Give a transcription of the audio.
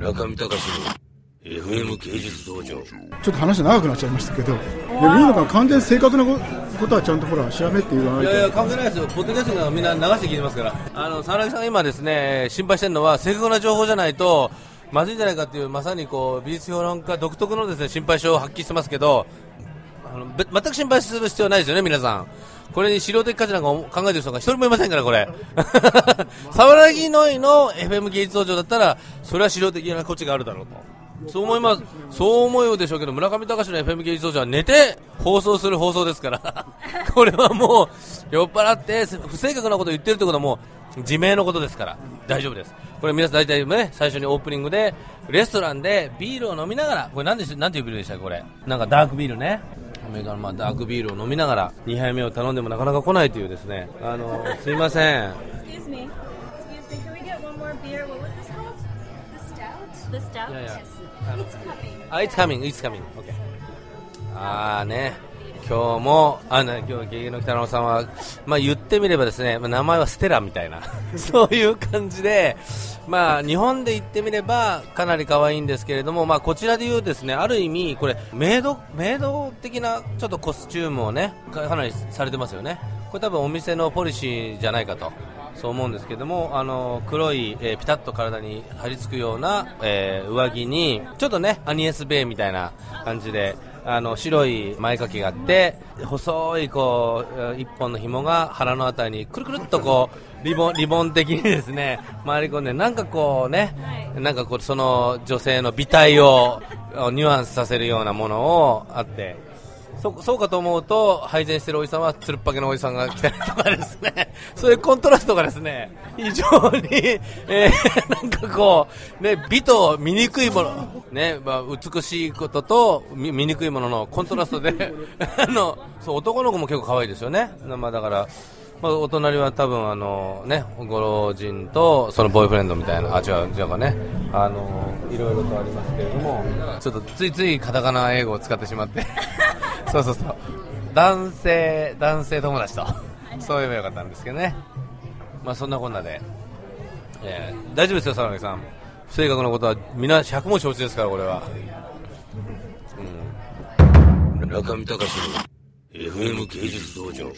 中見隆の FM 芸術道場ちょっと話長くなっちゃいましたけど、でもいいのかな、完全に正確なことはちゃんとほら、調べって言わないと。いやいや、関係ないですよ、ポッドキャストがみんな流して聞いてますから、あの佐々木さんが今、ですね心配してるのは、正確な情報じゃないと、まずいんじゃないかっていう、まさにこう美術評論家独特のですね心配性を発揮してますけど、あのべ全く心配する必要ないですよね、皆さん。これに資料的価値なんか考えてる人が一人もいませんから、これ。沢木のいの FM 芸術道場だったら、それは資料的な価値があるだろうと。そう思います。そう思うでしょうけど、村上隆の FM 芸術道場は寝て放送する放送ですから。これはもう、酔っ払って不正確なことを言ってるってことはもう、自明のことですから、大丈夫です。これ皆さん大体ね、最初にオープニングで、レストランでビールを飲みながら、これ何でしなんていうビールでしたっけ、これ。なんかダークビールね。アメリカのまあダークビールを飲みながら、2杯目を頼んでもなかなか来ないというですね、あの、すいません。The stout. Yeah, yeah. Yes. It's coming. あ、it's coming, it's coming. OK。あーね、今日も、あの、今日、ゲゲの北野さんは、まあ言ってみればですね、まあ、名前はステラみたいな、そういう感じで、まあ日本で言ってみればかなり可愛いんですけれども、まあこちらで言うですね、ある意味、これ、メイド、メイド的なちょっとコスチュームをね、かなりされてますよね。これ多分お店のポリシーじゃないかと。そう思うんですけども、あの黒い、えーピタッと体に張り付くような、えー上着に、ちょっとね、アニエス・ベイみたいな感じで、あの白い前掛けがあって、細いこうえー一本の紐が腹のあたりにくるくるっとこうリボンリボン的にですね回り込んで、なんかこうね、なんかこうその女性の美体をニュアンスさせるようなものをあって。そそうかと思うと配膳してるおじさんはつるっぱげのおじさんが来たりとかですね。そういうコントラストがですね非常に、えー なんかこう、ね、美と醜いもの、ねまあ、美しいことと醜いもののコントラストで あのそう男の子も結構可愛いですよね、まあ、だから、まあ、お隣は多分あの、ね、ご老人とそのボーイフレンドみたいな、あ違う違うかね。あのいろいろとありますけれどもちょっとついついカタカナ英語を使ってしまって。そうそうそう。男性男性友達と。そう言えばよかったんですけどね。まあそんなこんなで、えー大丈夫ですよ佐々木さん。不正確なことはみんな100も承知ですからこれは。中見隆の FM 芸術道場